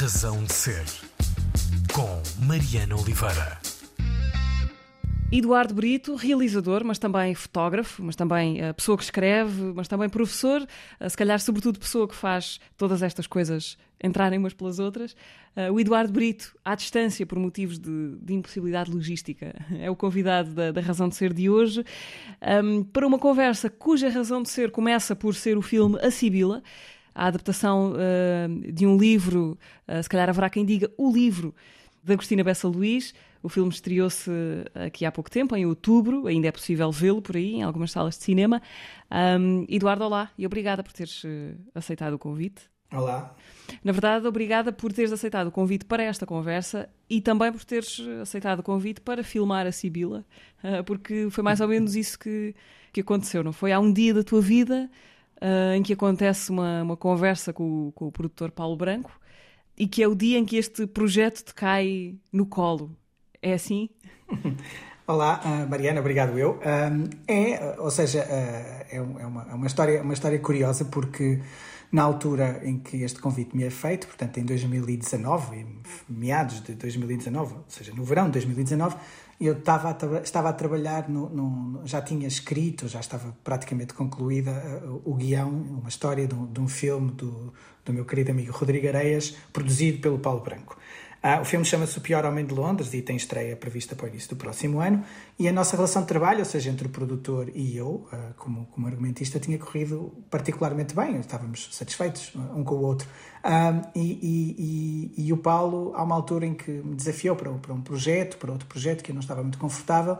Razão de Ser, com Mariana Oliveira. Eduardo Brito, realizador, mas também fotógrafo, mas também uh, pessoa que escreve, mas também professor, uh, se calhar, sobretudo, pessoa que faz todas estas coisas entrarem umas pelas outras. Uh, o Eduardo Brito, à distância, por motivos de, de impossibilidade logística, é o convidado da, da Razão de Ser de hoje, para uma conversa cuja razão de ser começa por ser o filme A Sibila a adaptação uh, de um livro, uh, se calhar haverá quem diga o livro, de Agostina Bessa Luís. O filme estreou-se aqui há pouco tempo, em outubro, ainda é possível vê-lo por aí, em algumas salas de cinema. Um, Eduardo, olá e obrigada por teres uh, aceitado o convite. Olá. Na verdade, obrigada por teres aceitado o convite para esta conversa e também por teres aceitado o convite para filmar a Sibila, porque foi mais ou menos isso que, que aconteceu, não foi? Há um dia da tua vida uh, em que acontece uma, uma conversa com, com, o produtor Paulo Branco e que é o dia em que este projeto te cai no colo. É assim? Olá, uh, Mariana, obrigado eu. Uh, é, ou seja, é, uma, é uma, história, uma história curiosa porque na altura em que este convite me é feito, portanto em 2019, meados de 2019, ou seja, no verão de 2019, eu estava a, estava a trabalhar, no, no, já tinha escrito, já estava praticamente concluída uh, o guião, uma história de um, de um filme do, do meu querido amigo Rodrigo Areias, produzido pelo Paulo Branco. Ah, o filme chama-se O Pior Homem de Londres e tem estreia prevista para o início do próximo ano. E a nossa relação de trabalho, ou seja, entre o produtor e eu, ah, como, como argumentista, tinha corrido particularmente bem. Estávamos satisfeitos um com o outro. Ah, e, e, e, e, o Paulo, há uma altura em que me desafiou para, para um projeto, para outro projeto que eu não estava muito confortável.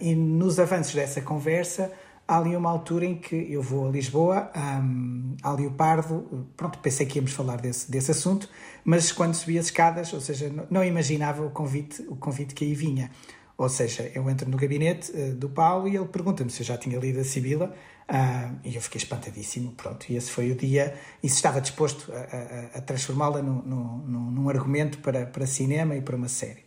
E nos avanços dessa conversa, há ali uma altura em que eu vou a Lisboa, um, a Leopardo, pronto, pensei que íamos falar desse, desse assunto, mas quando subi as escadas, ou seja, não, imaginava o convite, o convite que aí vinha. Ou seja, eu entro no gabinete uh, do Paulo e ele pergunta-me se eu já tinha lido a Sibila uh, e eu fiquei espantadíssimo, pronto, e esse foi o dia, e se estava disposto a, a, a transformá-la num, num, num argumento para, para cinema e para uma série.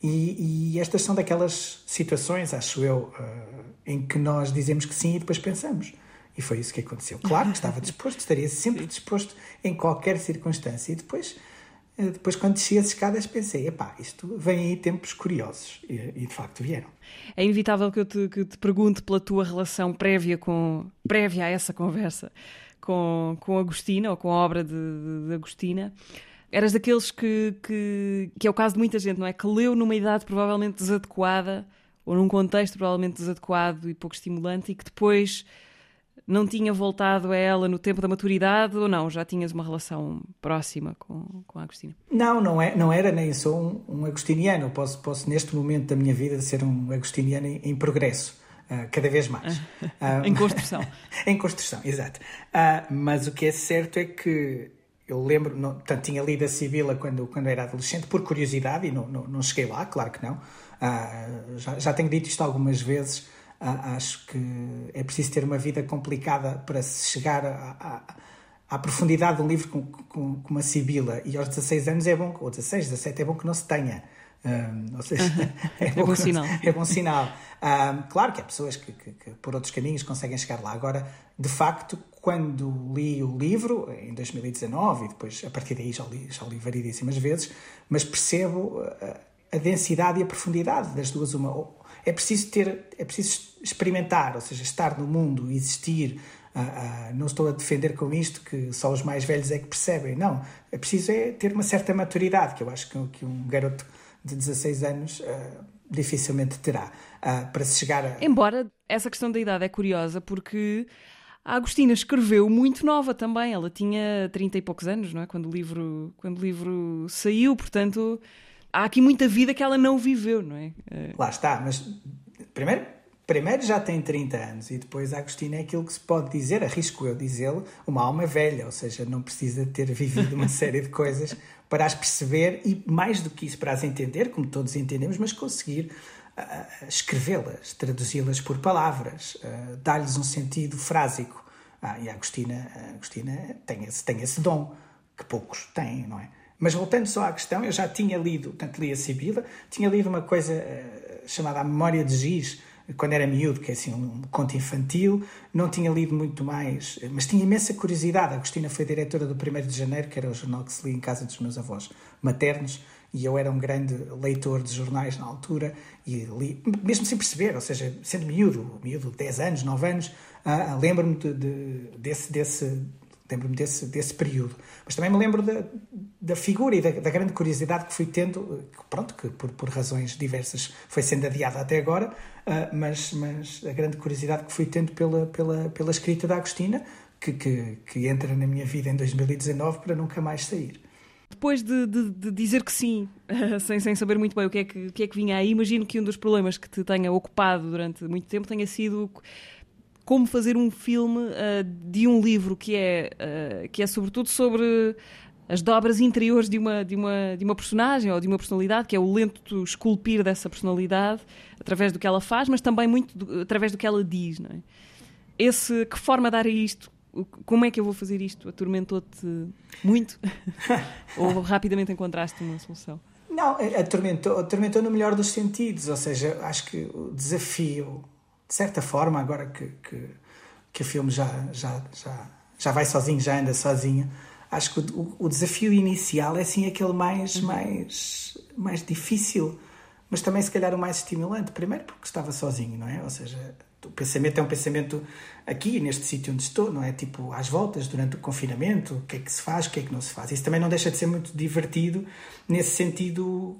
E, e, estas são daquelas situações, acho eu, uh, em que nós dizemos que sim e depois pensamos. E foi isso que aconteceu. Claro que estava disposto, estaria sempre disposto em qualquer circunstância. E depois, depois quando desci as escadas, pensei: epá, isto vem aí tempos curiosos. E, e de facto vieram. É inevitável que eu te, que te pergunte pela tua relação prévia, com, prévia a essa conversa com, com Agostina, ou com a obra de, de, de Agostina. Eras daqueles que, que, que é o caso de muita gente, não é? Que leu numa idade provavelmente desadequada ou num contexto provavelmente desadequado e pouco estimulante e que depois não tinha voltado a ela no tempo da maturidade ou não? Já tinhas uma relação próxima com, com a Agostina? Não, não, é, não era nem sou um, um agostiniano. Posso, posso, neste momento da minha vida, ser um agostiniano em, em progresso. Uh, cada vez mais. Uh, em construção. em construção, exato. Uh, mas o que é certo é que eu lembro, não, portanto, tinha lido a Sibila quando, quando era adolescente, por curiosidade, e não, não, não cheguei lá, claro que não. Ah, já, já tenho dito isto algumas vezes. Acho que é preciso ter uma vida complicada para se chegar a, a, à profundidade de um livro com, com, com, uma Sibila. E aos 16 anos é bom, ou 16, 17 é bom que não se tenha. Um, ou seja, é, bom, é bom sinal. É bom sinal. Um, claro que há pessoas que, que, que, por outros caminhos conseguem chegar lá. Agora, de facto, quando li o livro, em 2019, e depois a partir daí já li, já li variedíssimas vezes, mas percebo a, a densidade e a profundidade das duas. Uma, é preciso ter, é preciso experimentar, ou seja, estar no mundo, existir. Uh, uh, não estou a defender com isto que só os mais velhos é que percebem, não. É preciso é ter uma certa maturidade, que eu acho que, que um garoto de 16 anos uh, dificilmente terá para se chegar a. Embora essa questão da idade é curiosa, porque a Agostina escreveu muito nova também. Ela tinha 30 e poucos anos, não é? Quando o livro, quando o livro saiu, portanto, há aqui muita vida que ela não viveu, não é? Eh, Lá está, mas primeiro primeiro já tem 30 anos e depois a Agostina é aquilo que se pode dizer, arrisco eu dizê-lo, uma alma velha, ou seja, não precisa ter vivido uma série de coisas para as perceber e mais do que isso para as entender, como todos entendemos, mas conseguir uh, escrevê-las, traduzi-las por palavras, uh, dar-lhes um sentido frásico. Ah, e a Agostina, a Agostina tem, esse, tem esse dom que poucos têm, não é? Mas voltando só à questão, eu já tinha lido, tanto li a Sibila, tinha lido uma coisa uh, chamada A Memória de Giz, quando era miúdo, que é assim um conto infantil, não tinha lido muito mais, mas tinha imensa curiosidade. A Agostina foi diretora do 1 de Janeiro, que era o jornal que se lia em casa dos meus avós maternos, e eu era um grande leitor de jornais na altura, e li, mesmo sem perceber, ou seja, sendo miúdo, miúdo, 10 anos, 9 anos, uh, lembro-me de, de, desse, desse, lembro-me desse, desse período. Mas também me lembro da, da figura e da, da, grande curiosidade que fui tendo, pronto, que por, por razões diversas foi sendo adiada até agora, uh, mas, mas a grande curiosidade que fui tendo pela, pela, pela escrita da Agostina, que, que, que entra na minha vida em 2019 para nunca mais sair. Depois de, de, de, dizer que sim, sem, sem saber muito bem o que, é que, o que é que vinha aí, imagino que um dos problemas que te tenha ocupado durante muito tempo tenha sido como fazer um filme uh, de um livro que é, uh, que é sobretudo sobre as dobras interiores de uma, de, uma, de uma personagem ou de uma personalidade, que é o lento esculpir dessa personalidade através do que ela faz, mas também muito do, através do que ela diz. Não é? Esse, que forma dar a isto? Como é que eu vou fazer isto? Atormentou-te muito? ou rapidamente encontraste uma solução? Não, atormentou, atormentou no melhor dos sentidos, ou seja, acho que o desafio de certa forma, agora que, que, que o filme já, já, já, já vai sozinho, já anda sozinho, acho que o, o desafio inicial é sim aquele mais, uhum. mais, mais difícil, mas também se calhar o mais estimulante. Primeiro porque estava sozinho, não é? Ou seja, o pensamento é um pensamento aqui, neste sítio onde estou, não é? Tipo, às voltas, durante o confinamento, o que é que se faz, o que é que não se faz. Isso também não deixa de ser muito divertido, nesse sentido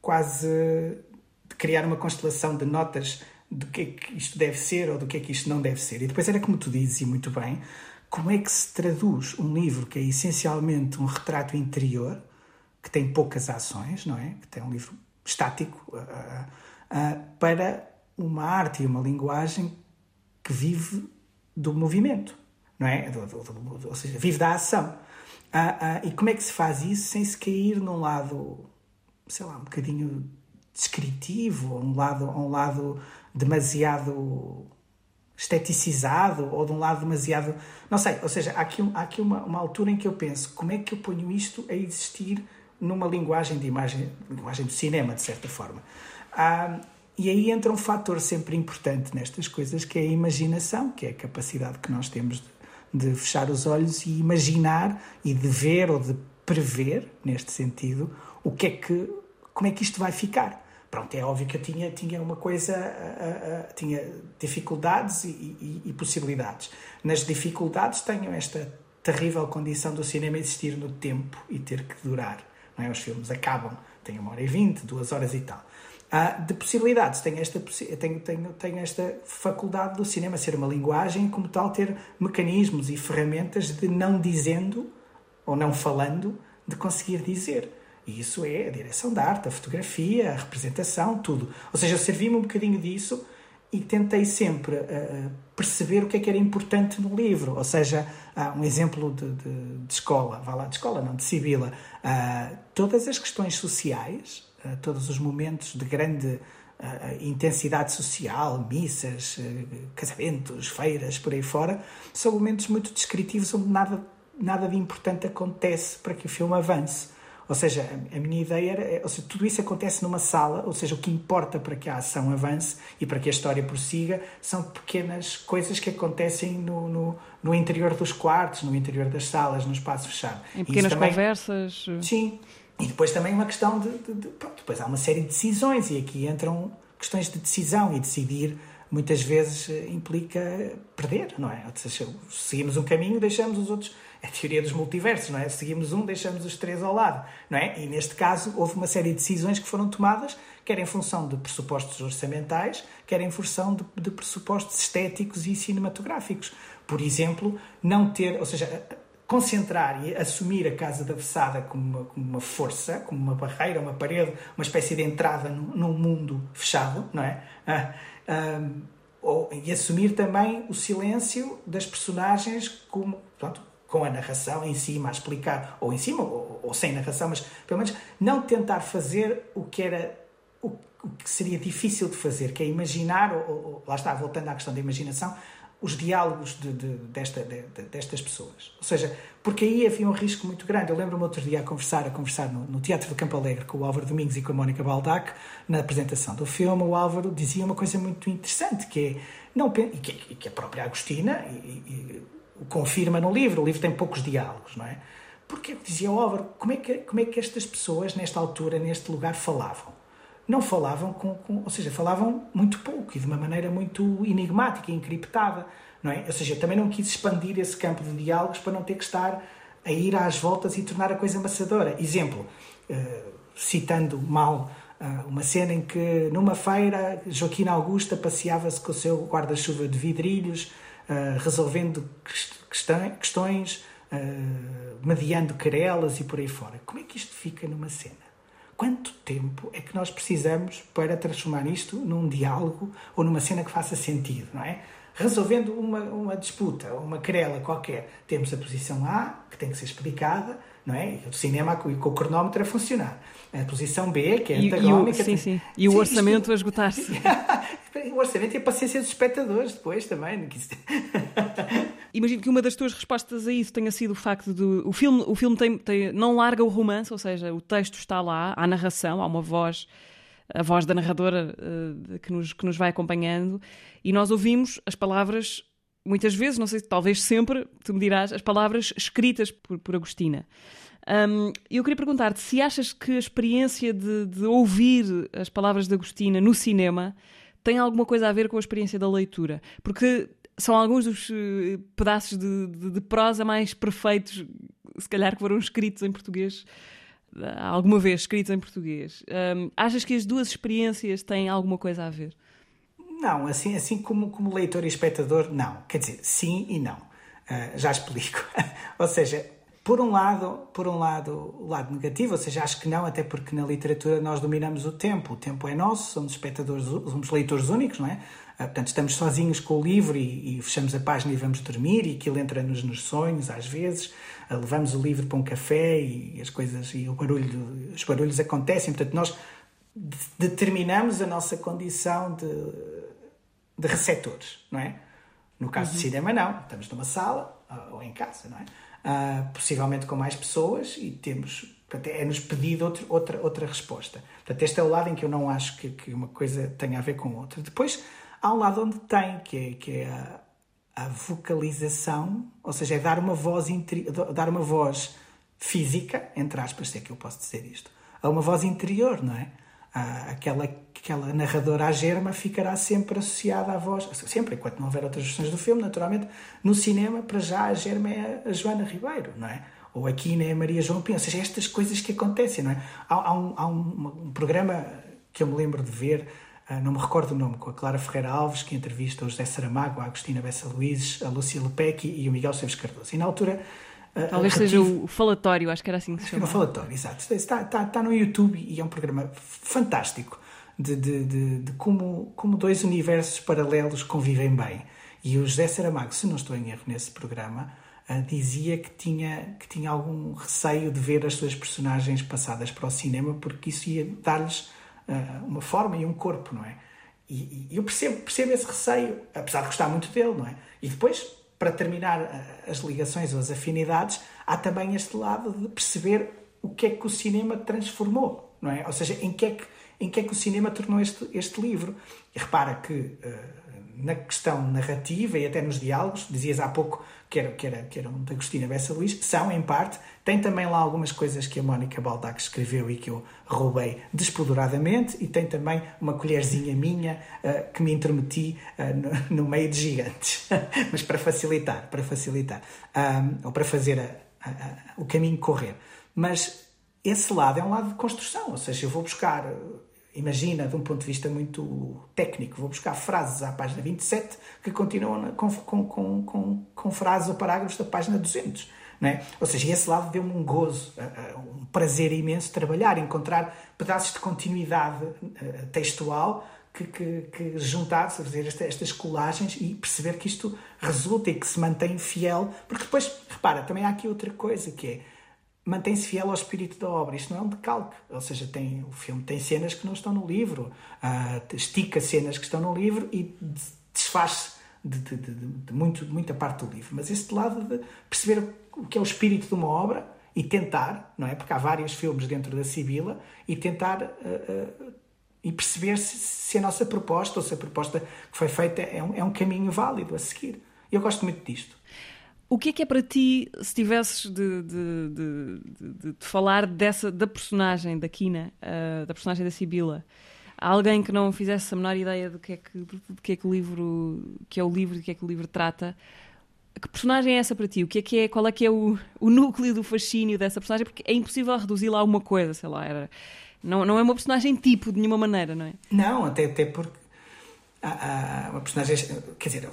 quase de criar uma constelação de notas do que é que isto deve ser ou do que é que isto não deve ser. E depois era como tu dizes, e muito bem, como é que se traduz um livro que é essencialmente um retrato interior, que tem poucas ações, não é? Que tem um livro estático, uh, uh, para uma arte e uma linguagem que vive do movimento, não é? Do, do, do, ou seja, vive da ação. Uh, e como é que se faz isso sem se cair num lado, sei lá, um bocadinho descritivo, um lado, um lado demasiado esteticizado ou de um lado demasiado. Não sei, ou seja, há aqui, há aqui uma, uma altura em que eu penso como é que eu ponho isto a existir numa linguagem de imagem, linguagem do cinema, de certa forma. Ah, e aí entra um fator sempre importante nestas coisas que é a imaginação, que é a capacidade que nós temos de, de fechar os olhos e imaginar e de ver ou de prever, neste sentido, o que é que, como é que isto vai ficar pronto, é óbvio que eu tinha, tinha uma coisa, uh, uh, tinha dificuldades e, e, e, possibilidades. Nas dificuldades tenho esta terrível condição do cinema existir no tempo e ter que durar. Não é? Os filmes acabam, têm uma hora e vinte, duas horas e tal. Uh, de possibilidades, tenho esta, tenho, tenho, tenho esta faculdade do cinema ser uma linguagem e, como tal, ter mecanismos e ferramentas de não dizendo ou não falando, de conseguir dizer. E isso é a direção da arte, a fotografia, a representação, tudo. Ou seja, eu servi-me um bocadinho disso e tentei sempre uh, perceber o que é que era importante no livro. Ou seja, uh, um exemplo de, de, de, escola, vá lá, de escola, não, de Sibila. Uh, todas as questões sociais, todos os momentos de grande intensidade social, missas, casamentos, feiras, por aí fora, são momentos muito descritivos onde nada, nada de importante acontece para que o filme avance. Ou seja, a minha ideia era, ou seja, tudo isso acontece numa sala, ou seja, o que importa para que a ação avance e para que a história prossiga são pequenas coisas que acontecem no, no, no interior dos quartos, no interior das salas, no espaço fechado. Em pequenas também, conversas. Sim. E depois também uma questão de, de, de, Pronto, depois há uma série de decisões e aqui entram questões de decisão e decidir muitas vezes eh, implica perder, não é? Ou seja, seguimos um caminho, deixamos os outros é a teoria dos multiversos, não é? Seguimos um, deixamos os três ao lado, não é? E neste caso houve uma série de decisões que foram tomadas, quer em função de pressupostos orçamentais, quer em função de, de pressupostos estéticos e cinematográficos. Por exemplo, não ter, ou seja, concentrar e assumir a Casa da Vessada como uma, como uma, força, como uma barreira, uma parede, uma espécie de entrada num, mundo fechado, não é? Ah, ah, ou, e assumir também o silêncio das personagens como, pronto, com a narração em cima a explicar, ou em cima, ou, ou, sem narração, mas pelo menos não tentar fazer o que era o, o que seria difícil de fazer, que é imaginar, ou, ou, lá está, voltando à questão da imaginação, os diálogos de, de, desta, de, destas pessoas. Ou seja, porque aí havia um risco muito grande. Eu lembro-me outro dia a conversar, a conversar no, no, Teatro do Campo Alegre com o Álvaro Domingos e com a Mónica Baldac, na apresentação do filme, o Álvaro dizia uma coisa muito interessante, que é, não, e, que, que a própria Agostina e, e, confirma no livro, o livro tem poucos diálogos, não é? Porque dizia o Álvaro, como é, que, como é que estas pessoas, nesta altura, neste lugar, falavam? não falavam com, com, ou seja, falavam muito pouco e de uma maneira muito enigmática encriptada, não é? Ou seja, também não quis expandir esse campo de diálogos para não ter que estar a ir às voltas e tornar a coisa amassadora. Exemplo, uh, citando mal uh, uma cena em que numa feira Joaquina Augusta passeava-se com o seu guarda-chuva de vidrilhos, resolvendo questões, mediando querelas e por aí fora. Como é que isto fica numa cena? quanto tempo é que nós precisamos para transformar isto num diálogo ou numa cena que faça sentido, não é? Resolvendo uma, uma disputa, uma querela qualquer, temos a posição A, que tem que ser explicada, não é? O cinema com o cronómetro a funcionar. A posição B, que é antagónica. E, o, sim, sim. E o sim, orçamento isto... a esgotar-se. o orçamento e a paciência dos espectadores depois também. Imagino que uma das tuas respostas a isso tenha sido o facto de o filme, o filme tem, tem, não larga o romance, ou seja, o texto está lá, há narração, há uma voz, a voz da narradora uh, que, nos, que nos vai acompanhando, e nós ouvimos as palavras, muitas vezes, não sei, talvez sempre, tu me dirás, as palavras escritas por, por Agostina. Um, eu queria perguntar-te se achas que a experiência de, de ouvir as palavras de Agostina no cinema tem alguma coisa a ver com a experiência da leitura? Porque são alguns dos eh, pedaços de, de, de, prosa mais perfeitos, se calhar que foram escritos em português, eh, alguma vez escritos em português. Um, achas que as duas experiências têm alguma coisa a ver? Não, assim, assim como, como leitor e espectador, não. Quer dizer, sim e não. Uh, já explico. ou seja, por um lado, por um lado, o lado negativo, ou seja, acho que não, até porque na literatura nós dominamos o tempo. O tempo é nosso, somos espectadores, somos leitores únicos, não é? Ah, portanto, estamos sozinhos com o livro e, e, fechamos a página e vamos dormir e aquilo entra-nos nos sonhos às vezes. Ah, levamos o livro para um café e as coisas e o barulho, os barulhos acontecem. Portanto, nós determinamos a nossa condição de, de receptores, não é? No caso uhum. do cinema, não. Estamos numa sala ah, ou em casa, não é? Uh, possivelmente com mais pessoas e temos é-nos pedido outro, outra, outra resposta. Portanto, este é o lado em que eu não acho que, que uma coisa tenha a ver com outra. Depois, Há um lado onde tem, que é, que é a, a vocalização, ou seja, é dar uma voz, dar uma voz física, entre aspas, se é que eu posso dizer isto, a uma voz interior, não é? aquela, aquela narradora à germa ficará sempre associada à voz, sempre, enquanto não houver outras versões do filme, naturalmente, no cinema, para já, a germa é a Joana Ribeiro, não é? Ou aqui né, é a Maria João Pinho, ou seja, estas coisas que acontecem, não é? Há, há, um, há um, um programa que eu me lembro de ver ah, não me recordo o nome, com a Clara Ferreira Alves, que entrevista o José Saramago, a Agostina Bessa Luiz, a Lúcia Lepecchi e o Miguel Seves Cardoso. E na altura. Ah, Talvez seja o falatório, acho que era assim que se chama. O falatório, exato. Está, está, está no YouTube e é um programa fantástico de, de, de, de, como, como dois universos paralelos convivem bem. E o José Saramago, se não estou em erro nesse programa, uh, dizia que tinha, que tinha algum receio de ver as suas personagens passadas para o cinema, porque isso ia dar-lhes uh, uma forma e um corpo, não é? E, e, eu percebo, percebo esse receio, apesar de gostar muito dele, não é? E depois, para terminar uh, as ligações ou as afinidades, há também este lado de perceber o que é que o cinema transformou, não é? Ou seja, em que é que, em que, é que o cinema tornou este, este livro. E repara que uh, na questão narrativa e até nos diálogos, dizias há pouco que era, que era, que era um da Agostina Bessa Luís, são em parte, tem também lá algumas coisas que a Mónica Baldac escreveu e que eu roubei despoderadamente, e tem também uma colherzinha minha uh, que me intermeti uh, no, no, meio de gigantes, mas para facilitar, para facilitar, um, ou para fazer a, a, a, o caminho correr. Mas esse lado é um lado de construção, ou seja, eu vou buscar imagina, de um ponto de vista muito técnico, vou buscar frases à página 27 que continuam com, com, com, com, frases ou parágrafos da página 200. Não é? Ou seja, esse lado deu-me um gozo, um prazer imenso trabalhar, encontrar pedaços de continuidade eh, textual que, que, que juntar, fazer estas colagens e perceber que isto resulta e que se mantém fiel. Porque depois, repara, também há aqui outra coisa que é mantém-se fiel ao espírito da obra. Isto não é um decalque, ou seja, tem, o filme tem cenas que não estão no livro, uh, estica cenas que estão no livro e desfaz de, de, de, de muito, muita parte do livro, mas este lado de perceber o que é o espírito de uma obra e tentar, não é? Porque há vários filmes dentro da Sibila e tentar uh, uh, e perceber se, se, a nossa proposta ou se a proposta que foi feita é um, é um caminho válido a seguir. Eu gosto muito disto. O que é que é para ti, se tivesses de, de, de, de falar dessa, da personagem da Kina, uh, da personagem da Sibila, alguém que não fizesse a menor ideia do que é que, do que é que o livro, que é o livro, do que é que o livro trata, que personagem é essa para ti? O que é que é, qual é que é o, o núcleo do fascínio dessa personagem? Porque é impossível reduzi-la a uma coisa, sei lá, era, não, não é uma personagem tipo de nenhuma maneira, não é? Não, até, até porque há, há uma personagem, quer dizer,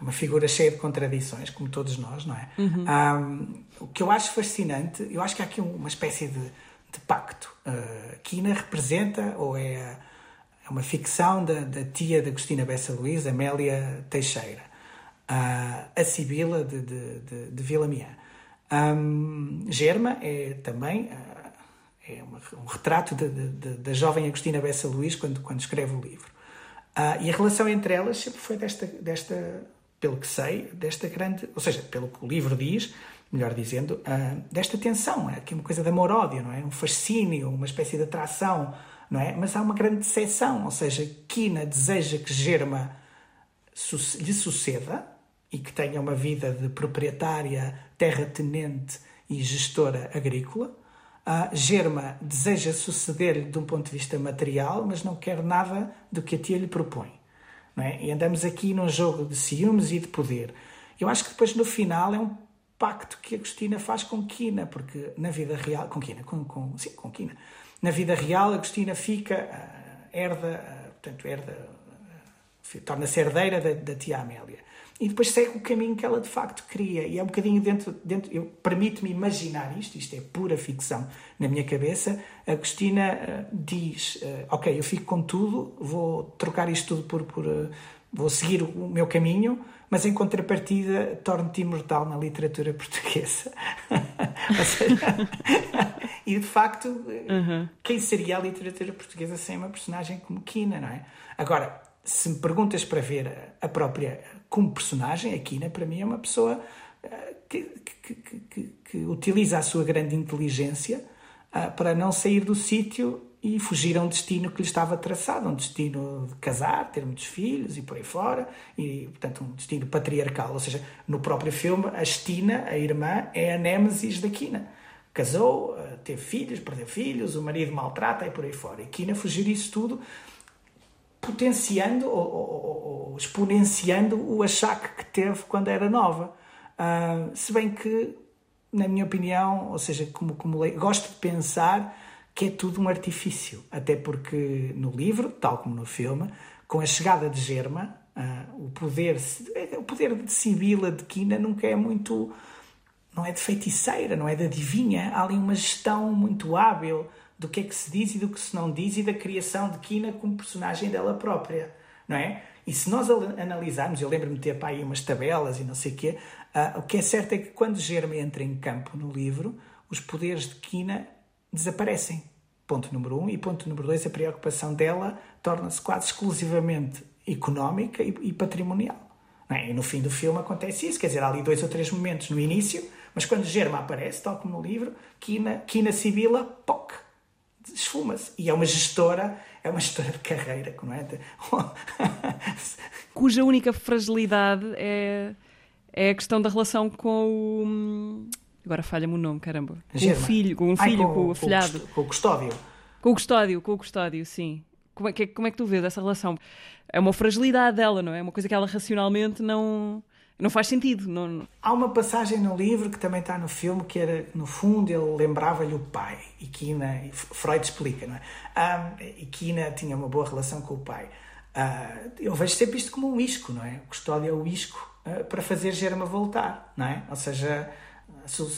uma figura cheia de contradições, como todos nós, não é? Uhum. Um, o que eu acho fascinante, eu acho que há aqui uma espécie de, de pacto. Uh, Kina representa, ou é, é uma ficção da, da tia de Agostina Bessa Luís, Amélia Teixeira, uh, a Sibila de, de, de, de. Um, Germa é também uh, é uma, um retrato da jovem Agostina Bessa Luís quando, quando escreve o livro. Uh, e a relação entre elas sempre foi desta, desta pelo que sei, desta grande, ou seja, pelo que o livro diz, melhor dizendo, uh, desta tensão, é aqui uma coisa de amor-ódio, não é? Um fascínio, uma espécie de atração, não é? Mas há uma grande decepção, ou seja, Kina deseja que Germa lhe suceda e que tenha uma vida de proprietária, terra-tenente e gestora agrícola. Uh, Germa deseja suceder-lhe de um ponto de vista material, mas não quer nada do que a tia lhe propõe. É? E andamos aqui num jogo de ciúmes e de poder. Eu acho que depois no final é um pacto que Agostina faz com Quina, porque na vida real. Com Quina, com, com, sim, com Quina. Na vida real, Agostina fica, uh, herda, uh, portanto, herda, uh, torna-se herdeira da, da tia Amélia e depois segue o caminho que ela de facto queria. E é um bocadinho dentro. dentro eu Permite-me imaginar isto, isto é pura ficção na minha cabeça. A Agostina uh, diz: uh, Ok, eu fico com tudo, vou trocar isto tudo por. por uh, vou seguir o meu caminho, mas em contrapartida torno-te imortal na literatura portuguesa. seja, e de facto, uhum. quem seria a literatura portuguesa sem uma personagem como Quina, não é? Agora, se me perguntas para ver a própria como personagem, a Kina, para mim, é uma pessoa eh, que, que, que, que utiliza a sua grande inteligência uh, para não sair do sítio e fugir a um destino que lhe estava traçado, um destino de casar, ter muitos filhos e por aí fora, e portanto um destino patriarcal. Ou seja, no próprio filme, a Stina, a irmã, é a Némesis da Kina. Casou, uh, teve filhos, perdeu filhos, o marido maltrata e por aí fora. E Kina fugir isso tudo potenciando ou, ou, exponenciando o achaque que teve quando era nova. Uh, se bem que, na minha opinião, ou seja, como, como gosto de pensar que é tudo um artifício, até porque no livro, tal como no filme, com a chegada de Germa, uh, o poder o poder de Sibila de Quina nunca é muito não é de feiticeira, não é de adivinha, há ali uma gestão muito hábil do que é que se diz e do que se não diz e da criação de Kina como personagem dela própria, não é? E se nós analisarmos, eu lembro-me de ter para aí umas tabelas e não sei o quê, uh, o que é certo é que quando Germa entra em campo no livro, os poderes de Kina desaparecem. Ponto número um. E ponto número dois, a preocupação dela torna-se quase exclusivamente económica e, e patrimonial. É? E no fim do filme acontece isso, quer dizer, há ali dois ou três momentos no início, mas quando Germa aparece, tal como no livro, Kina, Kina Sibila, poc, esfuma-se. E é uma gestora, é uma gestora de carreira, não é? Cuja única fragilidade é, é a questão da relação com o. Agora falha-me o nome, caramba. Com o filho, com o filho, Ai, com, com, o afilhado. Com o custódio. Com o custódio, com o custódio, sim. Como é, que, como é que tu vês essa relação? É uma fragilidade dela, não é? É uma coisa que ela racionalmente não não faz sentido. Não... Há uma passagem no livro que também está no filme que era, no fundo, ele lembrava-lhe o pai. E Kina, Freud explica, não é? Um, e Kina tinha uma boa relação com o pai. Uh, eu vejo sempre isto como um isco, não é? O custódio é o isco uh, para fazer Germa voltar, não é? Ou seja,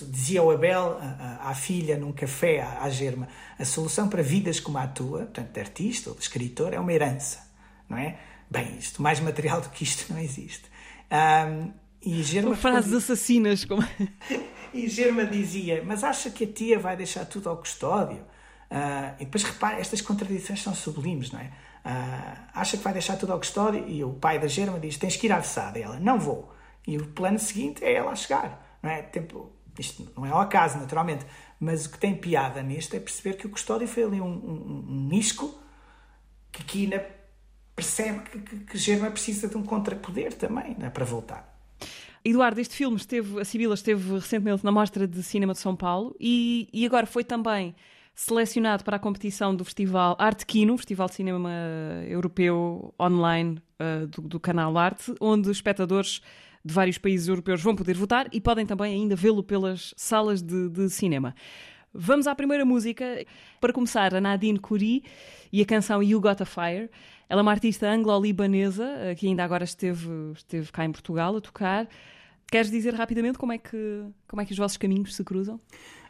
dizia o Abel à, filha num café, à, à Germa, a solução para vidas como a tua, portanto, de artista ou de escritor, é uma herança, não é? Bem, isto, mais material do que isto não existe. Um, e Germa frases assassinas. Como... e Germa dizia: Mas acha que a tia vai deixar tudo ao custódio? Uh, e depois repare, estas contradições são sublimes, não é? acha que vai deixar tudo ao custódio e o pai da Germa diz: tens que ir à Vessada. E ela: não vou. E o plano seguinte é ela a chegar. Não é? Tempo, isto não é ao acaso, naturalmente, mas o que tem piada nisto é perceber que o custódio foi ali um, um, um nisco que Kina percebe que, que, que Germa precisa de um contrapoder também é? para voltar. Eduardo, este filme esteve, a Sibila esteve recentemente na Mostra de Cinema de São Paulo e, e agora foi também selecionado para a competição do Festival Arte Kino, Festival de Cinema Europeu Online uh, do, do, canal Arte, onde espectadores de vários países europeus vão poder votar e podem também ainda vê-lo pelas salas de, de, cinema. Vamos à primeira música. Para começar, a Nadine Kuri e a canção You Got a Fire. Ela é uma artista anglo-libanesa eh, que ainda agora esteve, esteve cá em Portugal a tocar. Queres dizer rapidamente como é que, como é que os vossos caminhos se cruzam?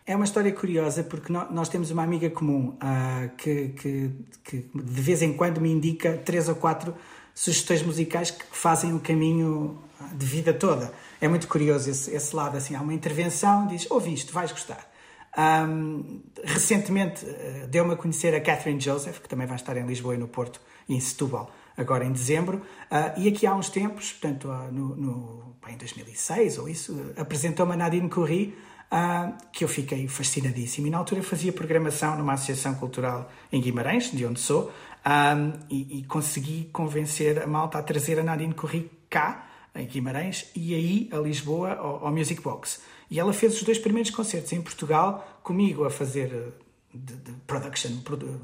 É uma história curiosa porque nós temos uma amiga comum uh, que, que, que, de vez em quando me indica três ou quatro sugestões musicais que fazem o caminho de vida toda. É muito curioso esse, esse lado. Assim, há uma intervenção, diz: ouve isto, vais gostar. Um, recentemente uh, deu-me a conhecer a Catherine Joseph, que também vai estar em Lisboa e no Porto em Setúbal, agora em dezembro. Uh, e aqui há uns tempos, portanto, uh, no, no, em 2006 ou isso, apresentou-me a Nadine Corrie uh, que eu fiquei fascinadíssimo. E na altura fazia programação numa associação cultural em Guimarães, de onde sou, e, e, consegui convencer a malta a trazer a Nadine Corri cá, em Guimarães, e aí a Lisboa, ao, ao Music Box. E ela fez os dois primeiros concertos em Portugal, comigo a fazer de, de production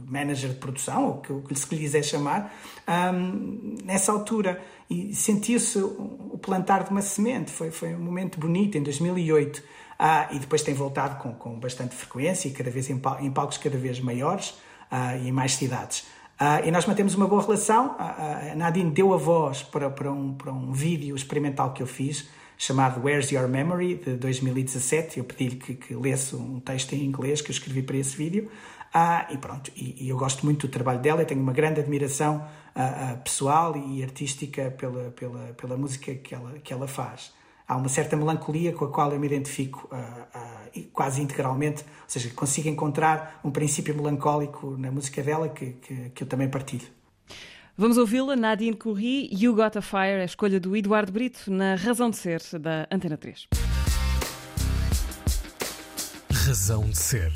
manager de produção, ou o que, se lhe quiser chamar, um, nessa altura. E sentiu-se o plantar de uma semente. Foi, foi um momento bonito, em 2008. Ah, e depois tem voltado com, com bastante frequência e cada vez em, em palcos cada vez maiores ah, e em mais cidades. Ah, e nós mantemos uma boa relação. a Nadine deu a voz para, para, um, para um vídeo experimental que eu fiz chamado Where's Your Memory, de 2017. Eu pedi-lhe que, que lesse um texto em inglês que eu escrevi para esse vídeo. Ah, e pronto, e, e, eu gosto muito do trabalho dela, eu tenho uma grande admiração ah, ah, pessoal e artística pela, pela, pela música que ela, que ela faz há uma certa melancolia com a qual eu me identifico uh, uh, quase integralmente, ou seja, consigo encontrar um princípio melancólico na música dela que, que, que eu também partilho. Vamos ouvi-la, Nadine Corri, You Got a Fire, a escolha do Eduardo Brito na Razão de Ser da Antena 3. Razão de Ser.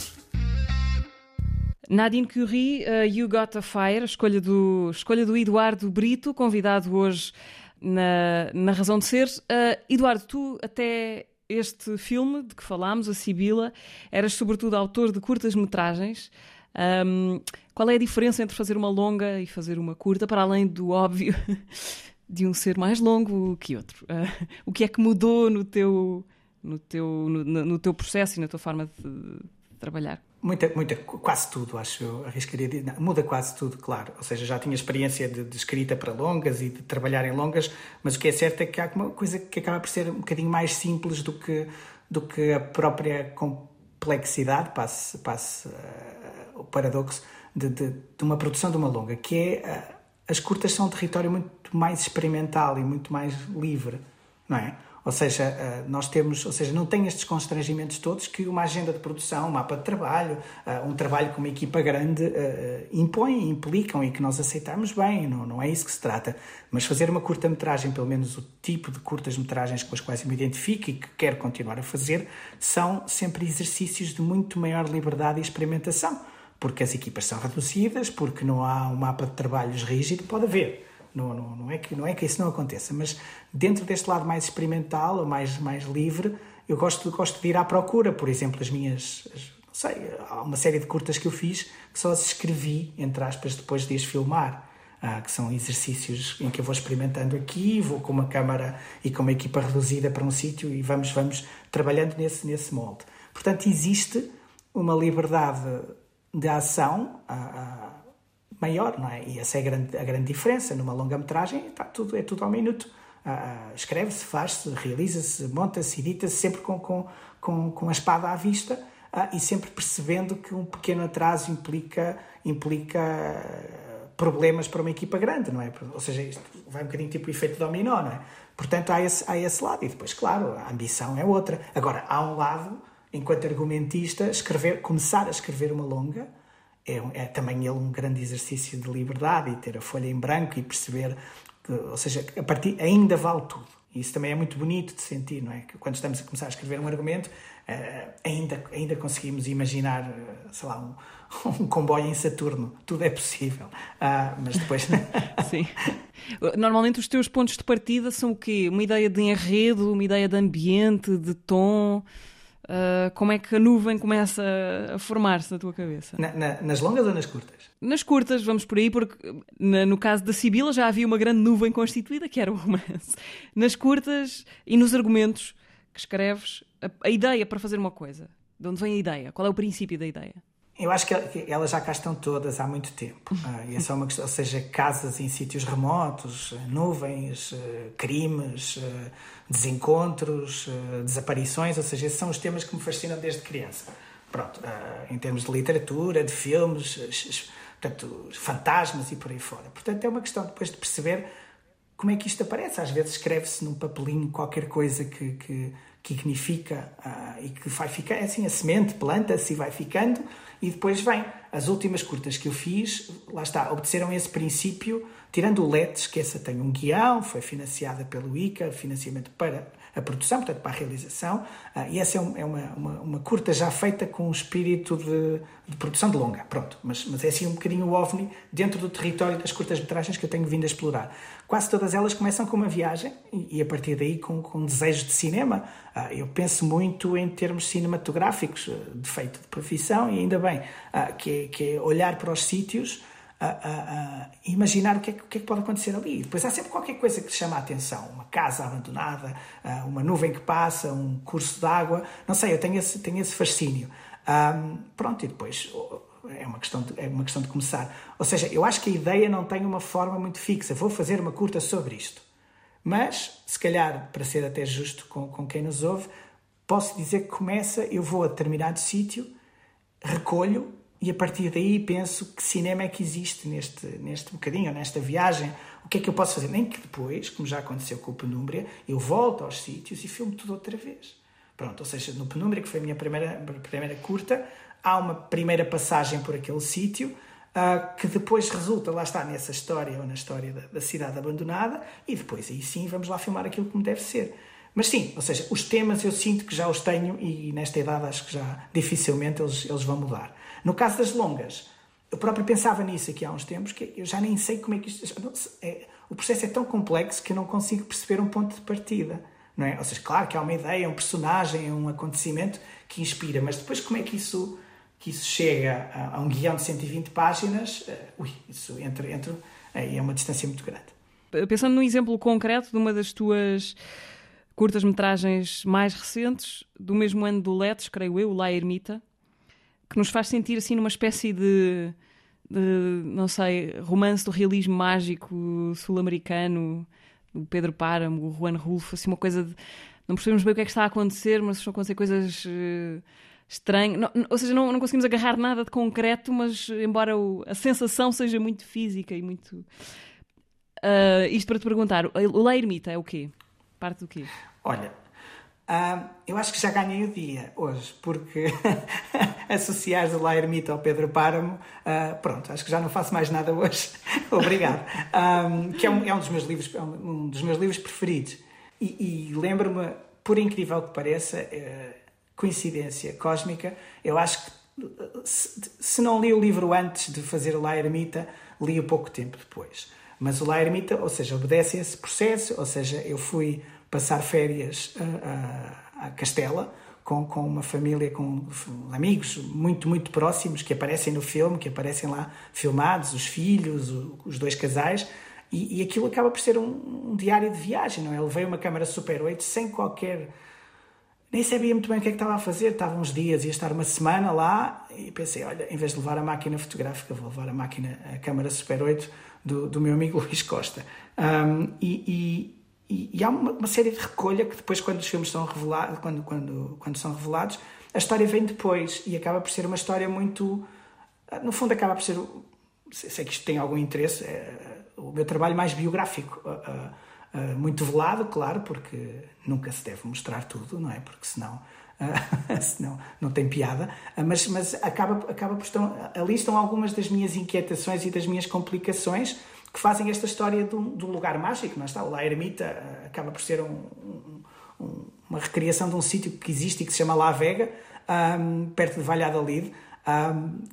Nadine Curie, uh, You Got a Fire, a escolha do, escolha do Eduardo Brito, convidado hoje na, na razão de ser. Uh, Eduardo, tu até este filme de que falámos, A Sibila, eras sobretudo autor de curtas-metragens. Um, qual é a diferença entre fazer uma longa e fazer uma curta, para além do óbvio de um ser mais longo que outro? Uh, o que é que mudou no teu, no, teu, no, no teu processo e na tua forma de trabalhar? Muita, muita, quase tudo, acho eu, arriscaria dizer. Muda quase tudo, claro. Ou seja, já tinha experiência de, de, escrita para longas e de trabalhar em longas, mas o que é certo é que há uma coisa que acaba por ser um bocadinho mais simples do que, do que a própria complexidade, passe, passe uh, o paradoxo, de, de, de, uma produção de uma longa, que é. Uh, as curtas são um território muito mais experimental e muito mais livre, não é? Ou seja, eh, nós temos, ou seja, não tem estes constrangimentos todos que uma agenda de produção, um mapa de trabalho, eh, um trabalho com uma equipa grande eh, impõem, implicam e que nós aceitamos bem, não, não é isso que se trata. Mas fazer uma curta-metragem, pelo menos o tipo de curtas-metragens com as quais eu me identifico e que quero continuar a fazer, são sempre exercícios de muito maior liberdade e experimentação. Porque as equipas são reduzidas, porque não há um mapa de trabalhos rígido, pode haver não, não, não, é que, não é que isso não aconteça, mas dentro deste lado mais experimental ou mais, mais livre, eu gosto, gosto de ir à procura. Por exemplo, as minhas. As, não sei, há uma série de curtas que eu fiz que só as escrevi, entre aspas, depois de as filmar. Ah, que são exercícios em que eu vou experimentando aqui, vou com uma câmara e com uma equipa reduzida para um sítio e vamos, vamos trabalhando nesse, nesse molde. Portanto, existe uma liberdade de ação. Ah, ah, maior, não é? E essa é a grande, a grande diferença. Numa longa-metragem está tudo, é tudo ao minuto. Ah, escreve-se, faz-se, realiza-se, monta-se, edita-se, sempre com, com, com, com a espada à vista ah, e sempre percebendo que um pequeno atraso implica, implica problemas para uma equipa grande, não é? Ou seja, isto vai um bocadinho tipo efeito dominó, não é? Portanto, há esse, há esse lado. E depois, claro, a ambição é outra. Agora, há um lado, enquanto argumentista, escrever, começar a escrever uma longa é, é, também ele um grande exercício de liberdade e ter a folha em branco e perceber que, ou seja, a partir ainda vale tudo. Isso também é muito bonito de sentir, não é? Que quando estamos a começar a escrever um argumento, uh, ainda, ainda conseguimos imaginar, uh, sei lá, um, um, comboio em Saturno. Tudo é possível. Uh, mas depois. Sim. Normalmente os teus pontos de partida são o quê? Uma ideia de enredo, uma ideia de ambiente, de tom. Uh, como é que a nuvem começa a formar-se na tua cabeça? Na, na, nas longas ou nas curtas? Nas curtas, vamos por aí, porque na, no caso da Sibila já havia uma grande nuvem constituída, que era o romance. Nas curtas e nos argumentos que escreves, a, a ideia para fazer uma coisa. De onde vem a ideia? Qual é o princípio da ideia? Eu acho que elas já cá estão todas há muito tempo. Uh, e é só uma questão, ou seja, casas em sítios remotos, nuvens, uh, crimes, uh, desencontros, desaparições, ou seja, esses são os temas que me fascinam desde criança. Pronto, em termos de literatura, de filmes, portanto, fantasmas e por aí fora. Portanto, é uma questão depois de perceber como é que isto aparece. Às vezes escreve-se num papelinho qualquer coisa que, que, que significa e que vai ficar, é assim, a semente planta-se e vai ficando e depois vem. As últimas curtas que eu fiz, lá está, obedeceram esse princípio, tirando o LETS, que essa tem um guião, foi financiada pelo ICA, financiamento para a produção, portanto, para a realização. Uh, e essa é, é uma, uma, uma, curta já feita com um espírito de, de, produção de longa, pronto. Mas, mas é assim um bocadinho o OVNI dentro do território das curtas-metragens que eu tenho vindo a explorar. Quase todas elas começam com uma viagem e, e a partir daí com, com um desejo de cinema. Uh, eu penso muito em termos cinematográficos, uh, de feito de profissão, e ainda bem, que é, que, é, olhar para os sítios a, a, a imaginar o que, é, o que, é, que pode acontecer ali. Depois há sempre qualquer coisa que te chama a atenção. Uma casa abandonada, uma nuvem que passa, um curso de água. Não sei, eu tenho esse, tenho esse fascínio. Um, pronto, e depois é uma, questão de, é uma questão de começar. Ou seja, eu acho que a ideia não tem uma forma muito fixa. Vou fazer uma curta sobre isto. Mas, se calhar, para ser até justo com, com quem nos ouve, posso dizer que começa, eu vou a determinado sítio, recolho e a partir daí penso que cinema é que existe neste, neste bocadinho, nesta viagem. O que é que eu posso fazer? Nem que depois, como já aconteceu com o Penúmbria, eu volto aos sítios e filmo tudo outra vez. Pronto, ou seja, no Penúmbria, que foi a minha primeira, primeira curta, há uma primeira passagem por aquele sítio uh, que depois resulta, lá está, nessa história ou na história da, da cidade abandonada e depois aí sim vamos lá filmar aquilo como deve ser. Mas sim, ou seja, os temas eu sinto que já os tenho e nesta idade acho que já dificilmente eles, eles vão mudar. No caso das longas, eu próprio pensava nisso aqui há uns tempos, que eu já nem sei como é que isto. É, o processo é tão complexo que eu não consigo perceber um ponto de partida. Não é? Ou seja, claro que há uma ideia, um personagem, um acontecimento que inspira, mas depois como é que isso, que isso chega a, a um guião de 120 páginas? Uh, ui, isso entre, entre, é uma distância muito grande. Pensando num exemplo concreto de uma das tuas curtas-metragens mais recentes, do mesmo ano do Letes, creio eu, La Ermita, que nos faz sentir assim numa espécie de, de não sei, romance do realismo mágico sul-americano, o Pedro Páramo, o Juan Rulfo, assim uma coisa de não percebemos bem o que é que está a acontecer, mas estão a acontecer coisas uh, estranhas. Não, ou seja, não, não conseguimos agarrar nada de concreto, mas embora o, a sensação seja muito física e muito. Uh, isto para te perguntar, o La Ermita é o quê? Parte do quê? Olha, Uh, eu acho que já ganhei o dia hoje, porque associares o La Ermita ao Pedro Páramo, uh, pronto, acho que já não faço mais nada hoje. Obrigado. Um, que é um, é um, dos meus livros, é um dos meus livros preferidos. E, e lembro-me, por incrível que pareça, uh, coincidência cósmica, eu acho que se, não li o livro antes de fazer o La Ermita, li o pouco tempo depois. Mas o La Ermita, ou seja, obedece a esse processo, ou seja, eu fui passar férias a, a, a Castela com, com uma família, com amigos muito, muito próximos que aparecem no filme, que aparecem lá filmados, os filhos, os dois casais, e, e aquilo acaba por ser um, um, diário de viagem, não é? Ele veio uma câmara Super 8 sem qualquer. Nem sabia muito bem o que é que estava a fazer, estava uns dias, ia estar uma semana lá, e pensei: olha, em vez de levar a máquina fotográfica, vou levar a máquina, a câmara Super 8 do, do meu amigo Luís Costa. Um, e, e, e há uma, uma, série de recolha que depois, quando os filmes são revelados, quando, quando, quando são revelados, a história vem depois e acaba por ser uma história muito. No fundo, acaba por ser. Sei que isto tem algum interesse, é, o meu trabalho mais biográfico. Muito velado, claro, porque nunca se deve mostrar tudo, não é? Porque senão senão não tem piada, mas, mas acaba, acaba por estar, ali estão algumas das minhas inquietações e das minhas complicações que fazem esta história do, do lugar mágico, não está? O La Ermita acaba por ser um, um, uma recriação de um sítio que existe e que se chama La Vega, um, perto de Valladolid,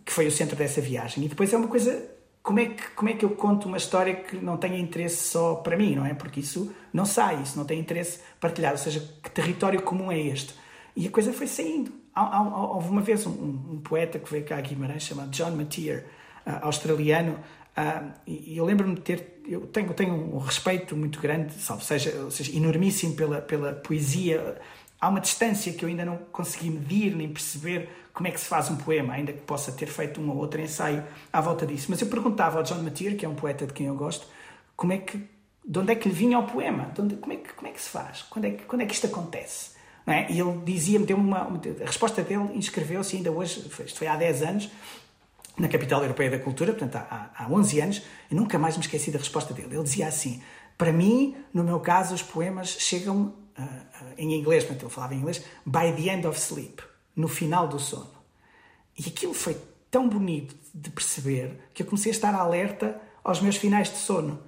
que foi o centro dessa viagem. E depois é uma coisa como é, que, como é que eu conto uma história que não tenha interesse só para mim, não é? Porque isso não sai, isso não tem interesse partilhado. Ou seja, que território comum é este? E a coisa foi saindo. Houve uma vez um, um poeta que veio cá a Guimarães, chamado John Mateer, uh, australiano, uh, e eu lembro-me de ter. Eu tenho, tenho um respeito muito grande, salvo seja, ou seja, enormíssimo pela, pela poesia. Há uma distância que eu ainda não consegui medir nem perceber como é que se faz um poema, ainda que possa ter feito um ou outro ensaio à volta disso. Mas eu perguntava ao John Mateer, que é um poeta de quem eu gosto, como é que, de onde é que lhe vinha o poema? Onde, como, é que, como é que se faz? Quando é que, quando é que isto acontece? É? E ele dizia-me, deu uma, a resposta dele inscreveu-se ainda hoje, isto foi há 10 anos, na Capital Europeia da Cultura, portanto há, há 11 anos, e nunca mais me esqueci da resposta dele. Ele dizia assim: Para mim, no meu caso, os poemas chegam uh, em inglês, portanto ele falava em inglês, by the end of sleep, no final do sono. E aquilo foi tão bonito de perceber que eu comecei a estar alerta aos meus finais de sono.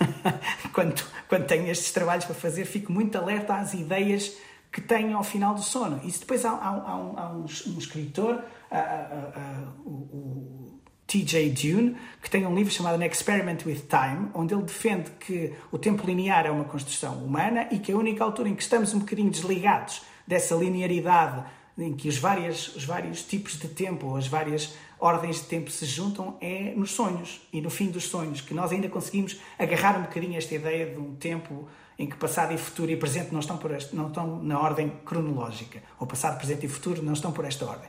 quando, quando tenho estes trabalhos para fazer, fico muito alerta às ideias que tenho ao final do sono. E depois há, há, há, um, há um, um, escritor, uh, uh, uh, o, o T.J. Dune, que tem um livro chamado An Experiment with Time, onde ele defende que o tempo linear é uma construção humana e que a única altura em que estamos um bocadinho desligados dessa linearidade em que os, várias, os vários tipos de tempo, as várias ordens de tempo se juntam, é nos sonhos e no fim dos sonhos, que nós ainda conseguimos agarrar um bocadinho esta ideia de um tempo em que passado e futuro e presente não estão, por este, não estão na ordem cronológica, ou passado, presente e futuro não estão por esta ordem.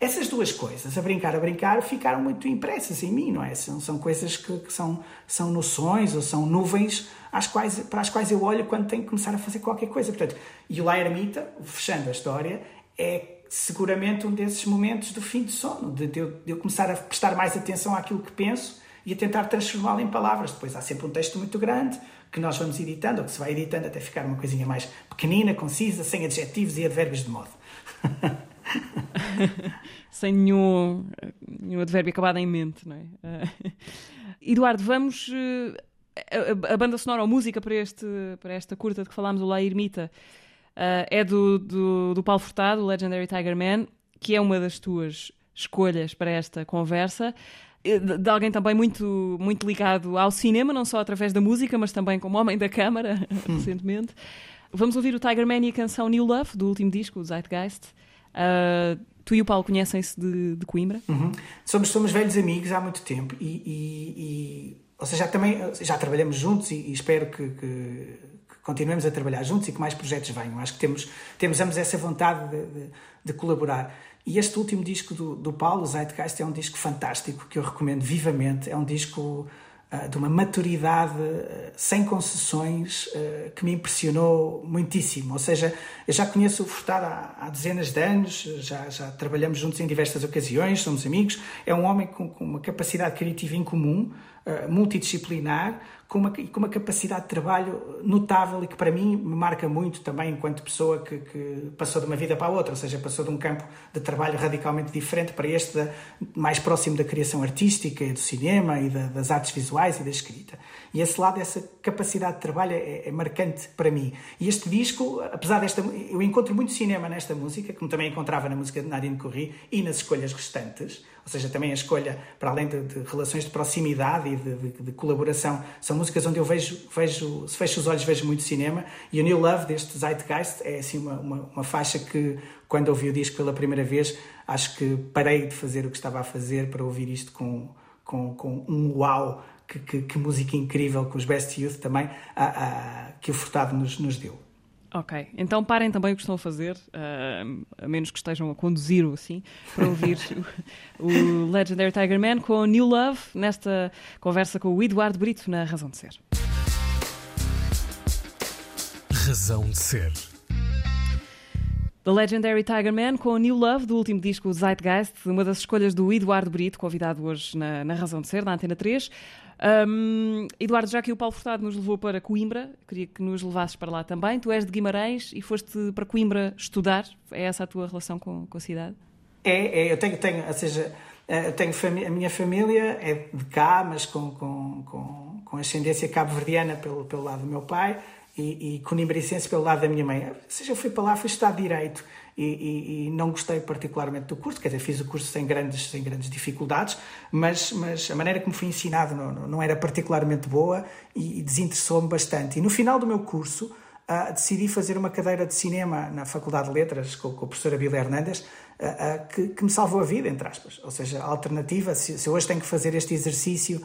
Essas duas coisas, a brincar, a brincar, ficaram muito impressas em mim, não é? São, são coisas que, que, são, são noções ou são nuvens às quais, para as quais eu olho quando tenho que começar a fazer qualquer coisa. Portanto, e o La Ermita, fechando a história, é seguramente um desses momentos do fim de sono, de, de, eu, de eu começar a prestar mais atenção àquilo que penso e a tentar transformá-lo em palavras. Depois há sempre um texto muito grande que nós vamos editando, ou que se vai editando até ficar uma coisinha mais pequenina, concisa, sem adjetivos e advérbios de modo. sem nenhum, nenhum advérbio acabado em mente, não é? Uh, Eduardo, vamos. Uh, a, a, banda sonora ou música para, este, para esta curta de que falámos, o La Ermita, uh, é do, do, do Paulo Furtado, o Legendary Tiger Man, que é uma das tuas escolhas para esta conversa de alguém também muito, muito ligado ao cinema, não só através da música, mas também como homem da câmara, hum. recentemente. Vamos ouvir o Tiger Man e a canção New Love, do último disco, o Zeitgeist. Uh, tu e o Paulo conhecem-se de, de, Coimbra? Uhum. Somos, somos velhos amigos há muito tempo e, e, e ou seja, já, também, já trabalhamos juntos e, e espero que, que, continuemos a trabalhar juntos e que mais projetos venham. Acho que temos, temos ambos essa vontade de, de, de colaborar. E este último disco do, do Paulo, Zeitgeist, é um disco fantástico que eu recomendo vivamente. É um disco de uma maturidade uh, sem concessões uh, que me impressionou muitíssimo. Ou seja, eu já conheço o Furtado há, há, dezenas de anos, já, já trabalhamos juntos em diversas ocasiões, somos amigos. É um homem com, com uma capacidade criativa incomum, multidisciplinar, com uma, com uma capacidade de trabalho notável e que para mim me marca muito também enquanto pessoa que, que, passou de uma vida para a outra, ou seja, passou de um campo de trabalho radicalmente diferente para este mais próximo da criação artística do cinema e da, das artes visuais e da escrita. E esse lado, essa capacidade de trabalho é, é, marcante para mim. E este disco, apesar desta... Eu encontro muito cinema nesta música, como também encontrava na música de Nadine Corri e nas escolhas restantes, ou seja, também a escolha, para além de, de relações de proximidade e de, de, de, colaboração, são músicas onde eu vejo, vejo, se fecho os olhos, vejo muito cinema. E o New Love, deste Zeitgeist, é assim uma, uma, uma faixa que, quando ouvi o disco pela primeira vez, acho que parei de fazer o que estava a fazer para ouvir isto com, com, com um uau, que, que, que música incrível, com os Best Youth também, a, a, que o Furtado nos, nos deu. Ok, então parem também o que estão a fazer, uh, a menos que estejam a conduzir ou assim, para ouvir o, o, Legendary Tiger Man com New Love, nesta conversa com o Eduardo Brito na Razão de Ser. Razão de Ser. The Legendary Tiger Man com New Love, do último disco Zeitgeist, uma das escolhas do Eduardo Brito, convidado hoje na, na Razão de Ser, na Antena 3. Um, Eduardo, já que o Paulo Furtado nos levou para Coimbra, queria que nos levasses para lá também. Tu és de Guimarães e foste para Coimbra estudar. É essa a tua relação com, com a cidade? É, é eu tenho, tenho, ou seja, eh, tenho a minha família é de cá, mas com, com, com, com ascendência cabo-verdiana pelo, pelo lado do meu pai e, e conimbricense pelo lado da minha mãe. Ou seja, eu fui para lá, fui estudar Direito e, e, e, não gostei particularmente do curso, quer dizer, fiz o curso sem grandes, sem grandes dificuldades, mas, mas a maneira como fui ensinado não, não era particularmente boa e, e desinteressou-me bastante. E no final do meu curso uh, decidi fazer uma cadeira de cinema na Faculdade de Letras com, com a professora Bila Hernandes, uh, uh, que, que, me salvou a vida, entre aspas. Ou seja, a alternativa, se, se hoje tenho que fazer este exercício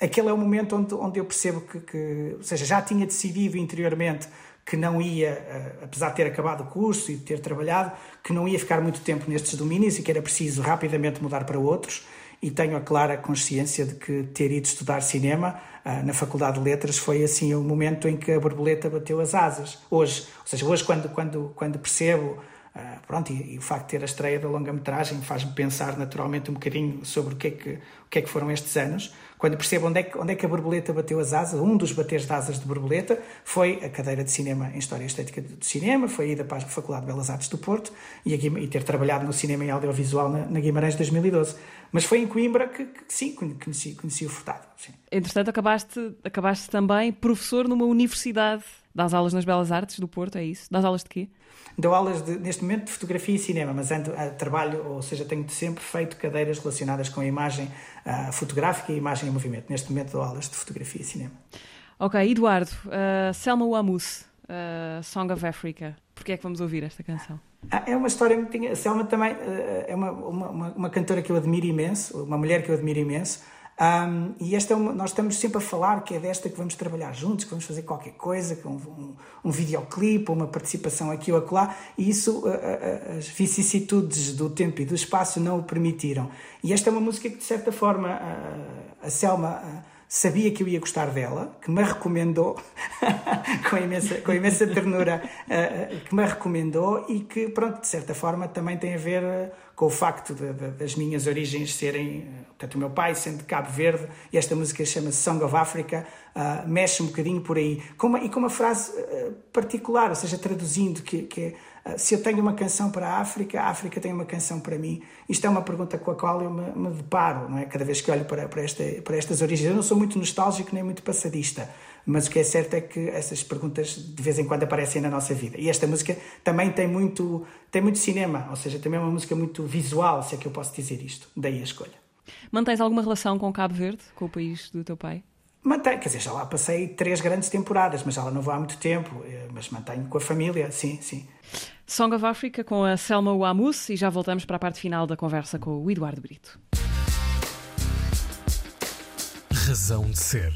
aquele é o momento onde, onde eu percebo que, que, ou seja, já tinha decidido interiormente que não ia, eh, apesar de ter acabado o curso e de ter trabalhado, que não ia ficar muito tempo nestes domínios e que era preciso rapidamente mudar para outros. E tenho a clara consciência de que ter ido estudar cinema eh, na Faculdade de Letras foi assim o momento em que a borboleta bateu as asas. Hoje, ou seja, hoje quando, quando, quando percebo Uh, pronto, e, e, o facto de ter a estreia da longa-metragem faz-me pensar naturalmente um bocadinho sobre o que, é que, o que é que foram estes anos. Quando percebo onde é, que, onde é que a borboleta bateu as asas, um dos bateres de asas de borboleta foi a cadeira de cinema em História e Estética do Cinema, foi a ida para a Faculdade de Belas Artes do Porto e, e ter trabalhado no cinema e audiovisual na, na Guimarães 2012. Mas foi em Coimbra que, que sim, conheci, conheci o Furtado. Sim. Entretanto, acabaste, acabaste também professor numa universidade das aulas nas Belas Artes do Porto, é isso? Das aulas de quê? Dou aulas de, neste momento de fotografia e cinema, mas ando, a, trabalho, ou seja, tenho sempre feito cadeiras relacionadas com a imagem uh, fotográfica e imagem em movimento. Neste momento dou aulas de fotografia e cinema. Ok, Eduardo, uh, Selma Wamus, uh, Song of Africa. Porquê é que vamos ouvir esta canção? Ah, é uma história muito. A Selma também uh, é uma, uma, uma, cantora que eu admiro imenso, uma mulher que eu admiro imenso. Um, e esta é uma, nós estamos sempre a falar que é desta que vamos trabalhar juntos, que vamos fazer qualquer coisa, com um, um, um videoclipe, uma participação aqui ou acolá, e isso, uh, uh, as vicissitudes do tempo e do espaço não o permitiram. E esta é uma música que, de certa forma, uh, a Selma sabia que eu ia gostar dela, que me recomendou, com, imensa, com imensa ternura, que me recomendou e que, pronto, de certa forma também tem a ver com o facto de, de, das minhas origens serem, portanto, o meu pai sendo de Cabo Verde, e esta música chama-se Song of Africa, uh, mexe um bocadinho por aí. Com uma, e com uma frase uh, particular, ou seja, traduzindo, que, que uh, se eu tenho uma canção para a África, a África tem uma canção para mim. Isto é uma pergunta com a qual eu me, me deparo, não é? Cada vez que olho para, para, esta, para estas origens. Eu não sou muito nostálgico nem muito passadista mas o que é certo é que essas perguntas de vez em quando aparecem na nossa vida. E esta música também tem muito, tem muito cinema, ou seja, também é uma música muito visual, se é que eu posso dizer isto. Daí a escolha. Mantens alguma relação com Cabo Verde, com o país do teu pai? Mantenho, quer dizer, já lá passei três grandes temporadas, mas já lá não vou há muito tempo, eh, mas mantenho com a família, sim, sim. Song of Africa com a Selma Wamus e já voltamos para a parte final da conversa com o Eduardo Brito. Razão de ser.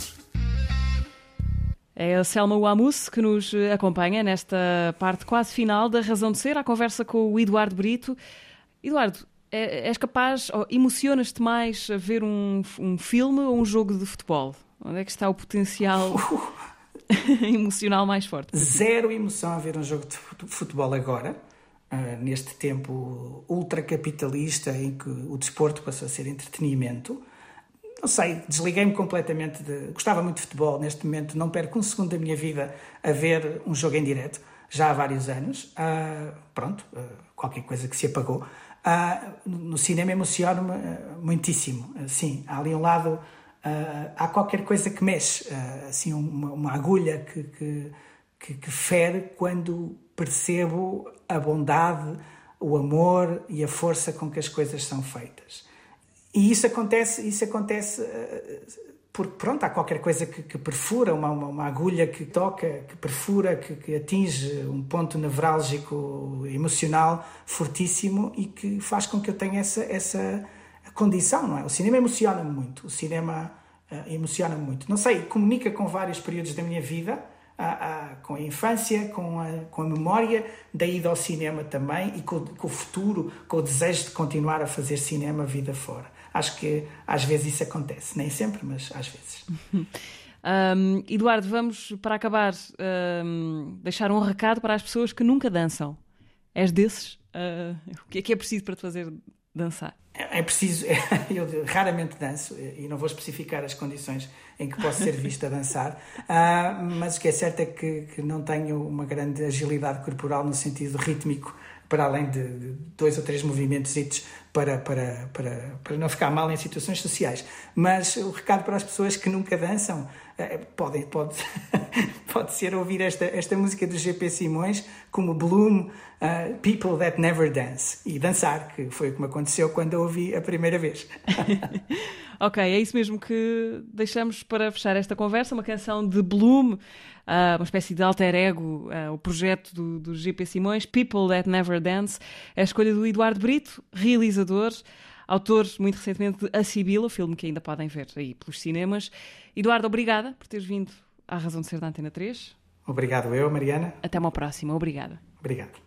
É a Selma Wamus que nos acompanha nesta parte quase final da Razão de Ser, a conversa com o Eduardo Brito. Eduardo, és capaz, emocionas-te mais a ver um, um filme ou um jogo de futebol? Onde é que está o potencial emocional mais forte? Zero emoção a ver um jogo de futebol agora, uh, neste tempo ultracapitalista em que o desporto passou a ser entretenimento não sei, desliguei-me completamente de. Gostava muito de futebol, neste momento não perco um segundo da minha vida a ver um jogo em direto, já há vários anos. Uh, pronto, uh, qualquer coisa que se apagou. Uh, no cinema emociona-me muitíssimo. sim, há ali um lado. há qualquer coisa que mexe, assim, uma, uma agulha que, que, que, que fere quando percebo a bondade, o amor e a força com que as coisas são feitas. E isso acontece, isso acontece porque, pronto, há qualquer coisa que, que perfura, uma, uma, uma, agulha que toca, que perfura, que, que, atinge um ponto nevrálgico emocional fortíssimo e que faz com que eu tenha essa, essa condição, não é? O cinema emociona-me muito, o cinema uh, emociona-me muito. Não sei, comunica com vários períodos da minha vida, a, com a infância, com a, com a memória da ida ao cinema também e com, com o futuro, com o desejo de continuar a fazer cinema vida fora. Acho que às vezes isso acontece, nem sempre, mas às vezes. Um, Eduardo, vamos para acabar um, deixar um recado para as pessoas que nunca dançam. És desses? Uh, o que é que é preciso para te fazer dançar? é preciso, eu raramente danço e não vou especificar as condições em que posso ser visto a dançar, uh, mas o que é certo é que, que, não tenho uma grande agilidade corporal no sentido rítmico, para além de, dois ou três movimentos para, para, para, para não ficar mal em situações sociais. Mas o recado para as pessoas que nunca dançam eh, pode, pode, pode ser ouvir esta, esta música do GP Simões como Bloom, uh, People That Never Dance, e dançar, que foi o que me aconteceu quando a ouvi a primeira vez. ok, é isso mesmo que deixamos para fechar esta conversa, uma canção de Bloom, uh, uma espécie de alter ego, uh, o projeto do, do GP Simões, People That Never Dance, é a escolha do Eduardo Brito, realizador autor muito recentemente de A Sibila, filme que ainda podem ver aí pelos cinemas. Eduardo, obrigada por teres vindo à Razão de Ser da Antena 3. Obrigado eu, Mariana. Até uma próxima. Obrigada. Obrigado.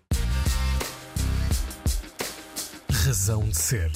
Razão de Ser